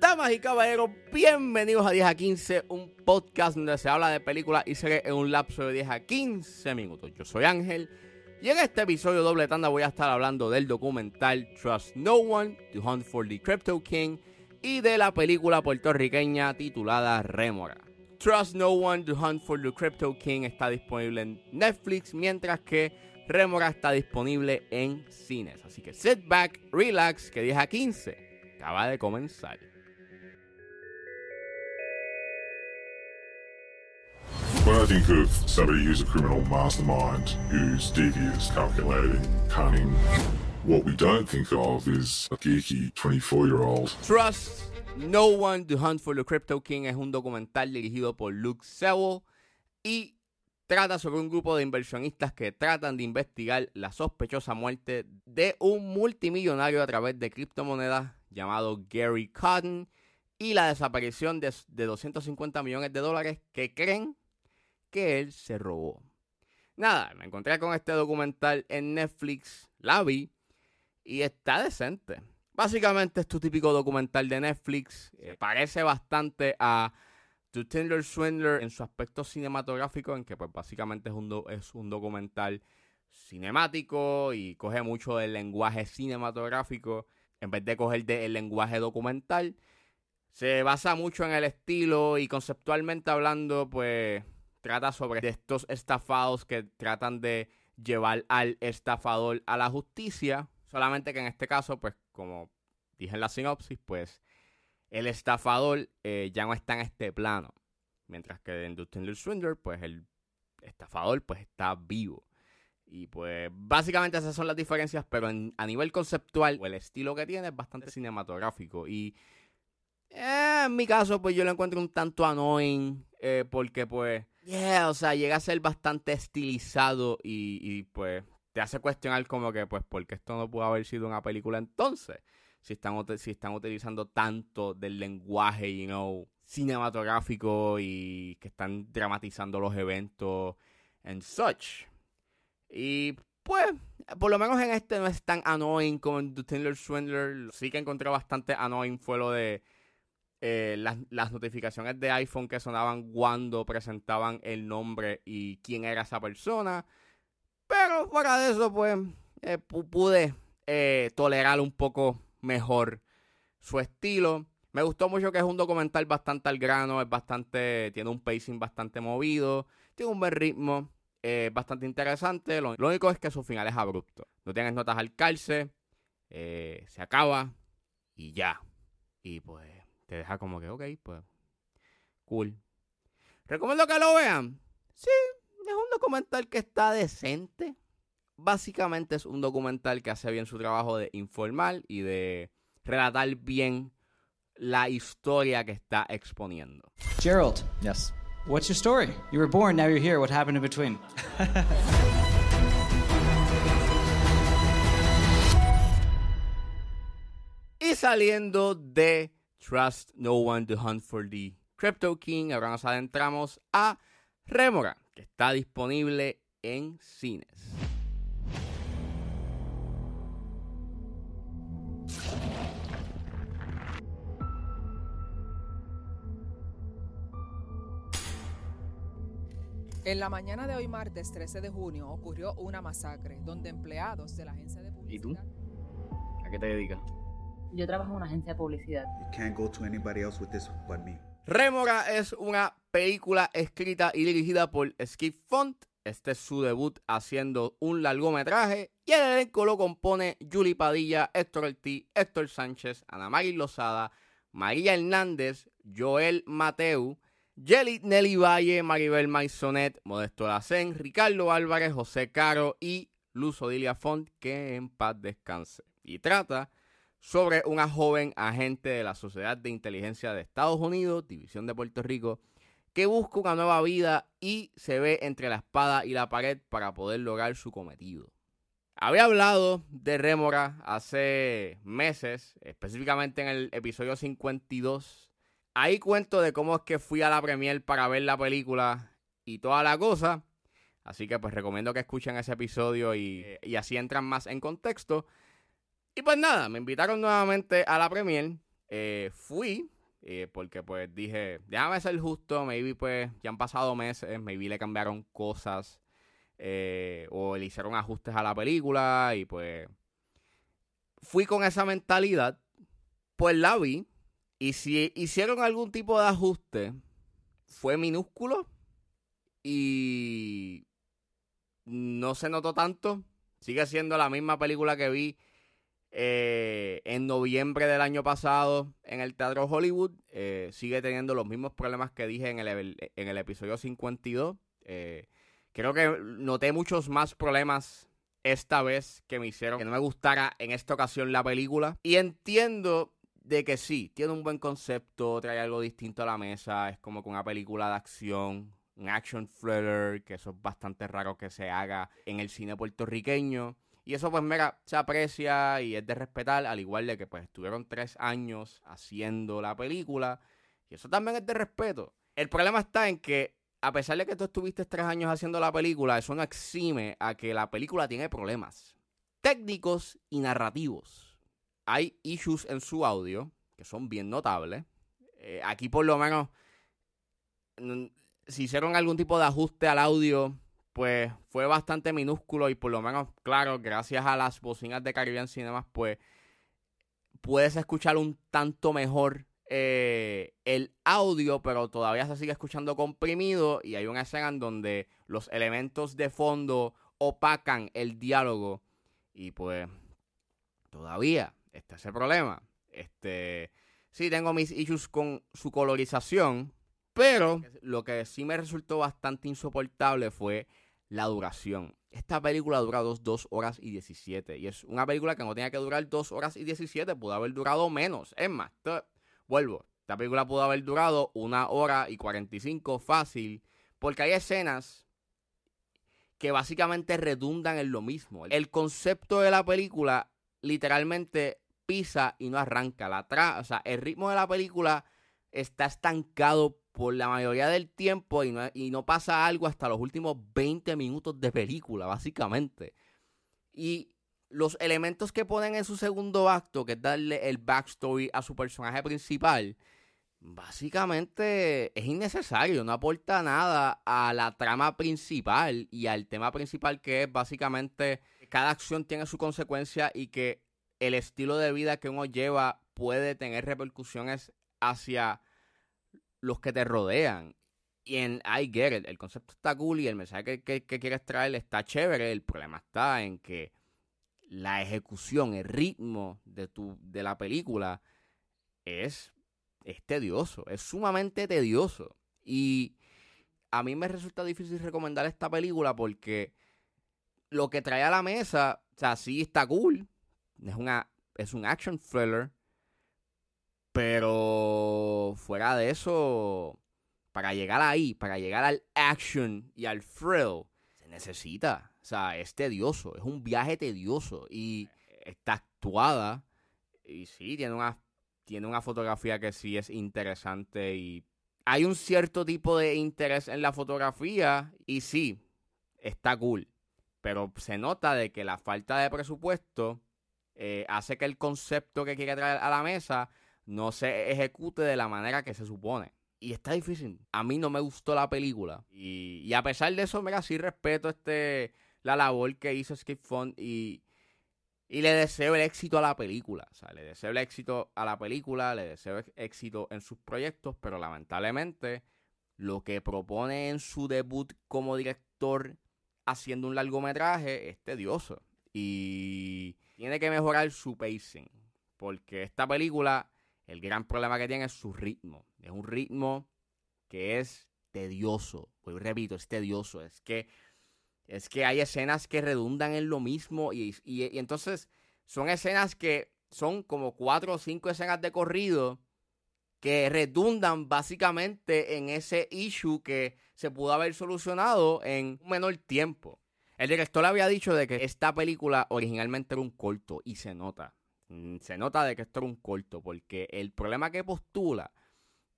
Damas y caballeros, bienvenidos a 10 a 15, un podcast donde se habla de películas y series en un lapso de 10 a 15 minutos. Yo soy Ángel y en este episodio doble tanda voy a estar hablando del documental Trust No One, The Hunt for the Crypto King y de la película puertorriqueña titulada Rémora. Trust No One, to Hunt for the Crypto King está disponible en Netflix, mientras que Rémora está disponible en cines. Así que sit back, relax, que 10 a 15 acaba de comenzar. When I think of somebody who's a criminal mastermind, who's devious, calculating, cunning, what we don't think of is a geeky 24 year old. Trust No One, The Hunt for the Crypto King es un documental dirigido por Luke Sewell y trata sobre un grupo de inversionistas que tratan de investigar la sospechosa muerte de un multimillonario a través de criptomonedas llamado Gary Cotton y la desaparición de, de 250 millones de dólares que creen que él se robó. Nada, me encontré con este documental en Netflix, la vi y está decente. Básicamente es tu típico documental de Netflix. eh, parece bastante a The Tinder Swindler en su aspecto cinematográfico, en que pues básicamente es un, do- es un documental cinemático y coge mucho del lenguaje cinematográfico en vez de coger del lenguaje documental. Se basa mucho en el estilo y conceptualmente hablando, pues trata sobre estos estafados que tratan de llevar al estafador a la justicia. Solamente que en este caso, pues como dije en la sinopsis, pues el estafador eh, ya no está en este plano. Mientras que en Dustin Swindler, pues el estafador pues está vivo. Y pues básicamente esas son las diferencias, pero en- a nivel conceptual, el estilo que tiene es bastante cinematográfico. Y eh, en mi caso, pues yo lo encuentro un tanto annoying, eh, porque pues, yeah, o sea, llega a ser bastante estilizado y, y, pues te hace cuestionar como que, pues, ¿por qué esto no pudo haber sido una película entonces? Si están, si están utilizando tanto del lenguaje, you know, cinematográfico y que están dramatizando los eventos and such. Y pues, por lo menos en este no es tan annoying como en The Tinder Swindler. Sí que encontré bastante annoying fue lo de eh, las, las notificaciones de iPhone que sonaban cuando presentaban el nombre y quién era esa persona. Pero fuera de eso, pues, eh, pu- pude eh, tolerar un poco mejor su estilo. Me gustó mucho que es un documental bastante al grano, es bastante, tiene un pacing bastante movido, tiene un buen ritmo, eh, bastante interesante. Lo, único es que su final es abrupto. No tienes notas al calce, se acaba y ya. Y pues te deja como que, ok, pues, cool. ¿Recomiendo que lo vean? Sí, es un documental que está decente. Básicamente es un documental que hace bien su trabajo de informar y de relatar bien la historia que está exponiendo. Gerald, Yes. what's your story? You were born, now you're here. What happened in between? Y saliendo de Trust No One to Hunt for the Crypto King, ahora nos adentramos a Remora, que está disponible en cines. En la mañana de hoy, martes 13 de junio, ocurrió una masacre donde empleados de la agencia de ¿Y tú? publicidad... ¿A qué te dedicas? Yo trabajo en una agencia de publicidad. You can't go to anybody else with this but me. Rémora es una película escrita y dirigida por Skip Font. Este es su debut haciendo un largometraje. Y el elenco lo compone Julie Padilla, Héctor Ortiz, Héctor Sánchez, Ana María Lozada, María Hernández, Joel Mateu, Jelly Nelly Valle, Maribel Maisonet, Modesto Lacen, Ricardo Álvarez, José Caro y Luz Odilia Font, que en paz descanse. Y trata sobre una joven agente de la Sociedad de Inteligencia de Estados Unidos, División de Puerto Rico, que busca una nueva vida y se ve entre la espada y la pared para poder lograr su cometido. Había hablado de Rémora hace meses, específicamente en el episodio 52. Ahí cuento de cómo es que fui a la premier para ver la película y toda la cosa. Así que pues recomiendo que escuchen ese episodio y, así entran más en contexto. Y pues nada, me invitaron nuevamente a la premier. Eh, fui, eh, porque pues dije, déjame ser justo, maybe pues ya han pasado meses, maybe le cambiaron cosas eh, o le hicieron ajustes a la película y pues fui con esa mentalidad, pues la vi y si hicieron algún tipo de ajuste, fue minúsculo y no se notó tanto. Sigue siendo la misma película que vi eh, en noviembre del año pasado en el Teatro Hollywood. Eh, sigue teniendo los mismos problemas que dije en el, episodio 52. Eh, creo que noté muchos más problemas esta vez que me hicieron que no me gustara en esta ocasión la película. Y entiendo de que sí, tiene un buen concepto, trae algo distinto a la mesa, es como que una película de acción, un action thriller, que eso es bastante raro que se haga en el cine puertorriqueño. Y eso pues mira, se aprecia y es de respetar, al igual de que pues estuvieron tres años haciendo la película. Y eso también es de respeto. El problema está en que a pesar de que tú estuviste tres años haciendo la película, eso no exime a que la película tiene problemas técnicos y narrativos. Hay issues en su audio que son bien notables. Eh, aquí por lo menos si hicieron algún tipo de ajuste al audio, pues fue bastante minúsculo y por lo menos, claro, gracias a las bocinas de Caribbean Cinemas, pues puedes escuchar un tanto mejor eh, el audio, pero todavía se sigue escuchando comprimido y hay una escena en donde los elementos de fondo opacan el diálogo y pues todavía está ese problema. Este, sí tengo mis issues con su colorización, pero lo que sí me resultó bastante insoportable fue la duración. Esta película dura 2, horas y 17. Y es una película que no tenía que durar 2 horas y 17. Pudo haber durado menos. Es más, vuelvo. Esta película pudo haber durado una hora y 45 fácil. Porque hay escenas que básicamente redundan en lo mismo. El concepto de la película literalmente pisa y no arranca. La tra o sea, el ritmo de la película está estancado por la mayoría del tiempo y no, y no pasa algo hasta los últimos 20 minutos de película, básicamente. Y los elementos que ponen en su segundo acto, que es darle el backstory a su personaje principal, básicamente es innecesario, no aporta nada a la trama principal y al tema principal que es básicamente cada acción tiene su consecuencia y que el estilo de vida que uno lleva puede tener repercusiones hacia los que te rodean. Y en I get it, el concepto está cool y el mensaje que, quieres traer está chévere. El problema está en que la ejecución, el ritmo de, tu, de la película es, es tedioso, es sumamente tedioso. Y a mí me resulta difícil recomendar esta película porque lo que trae a la mesa, o sea, sí está cool. Es, una, es un action thriller pero fuera de eso, para llegar ahí, para llegar al action y al thrill, se necesita. O sea, es tedioso, es un viaje tedioso y está actuada. Y sí, tiene una, tiene una fotografía que sí es interesante y hay un cierto tipo de interés en la fotografía y sí, está cool. Pero se nota de que la falta de presupuesto eh, hace que el concepto que quiere traer a la mesa no se ejecute de la manera que se supone. Y está difícil. A mí no me gustó la película. Y, a pesar de eso, mira, sí respeto este la labor que hizo Skip Fund y, y le deseo el éxito a la película. O sea, le deseo el éxito a la película, le deseo éxito en sus proyectos, pero lamentablemente lo que propone en su debut como director haciendo un largometraje es tedioso. Y tiene que mejorar su pacing. Porque esta película el gran problema que tiene es su ritmo. Es un ritmo que es tedioso. Pues repito, es tedioso. Es que, es que hay escenas que redundan en lo mismo. Y, y, entonces son escenas que son como cuatro o cinco escenas de corrido que redundan básicamente en ese issue que se pudo haber solucionado en un menor tiempo. El director había dicho de que esta película originalmente era un corto y se nota. Mm, se nota de que esto era un corto, porque el problema que postula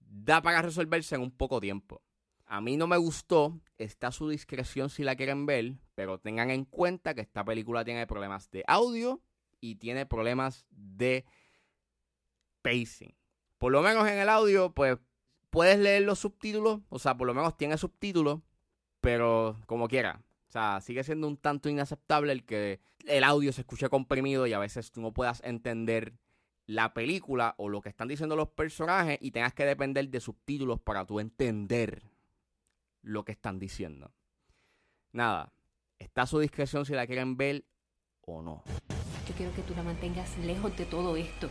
da para resolverse en un poco tiempo. A mí no me gustó, está a su discreción si la quieren ver, pero tengan en cuenta que esta película tiene problemas de audio y tiene problemas de pacing. Por lo menos en el audio, pues puedes leer los subtítulos, o sea, por lo menos tiene subtítulos, pero como quiera. O sea, sigue siendo un tanto inaceptable el que el audio se escuche comprimido y a veces tú no puedas entender la película o lo que están diciendo los personajes y tengas que depender de subtítulos para tú entender lo que están diciendo. Nada, está a su discreción si la quieren ver o no. Yo quiero que tú la mantengas lejos de todo esto.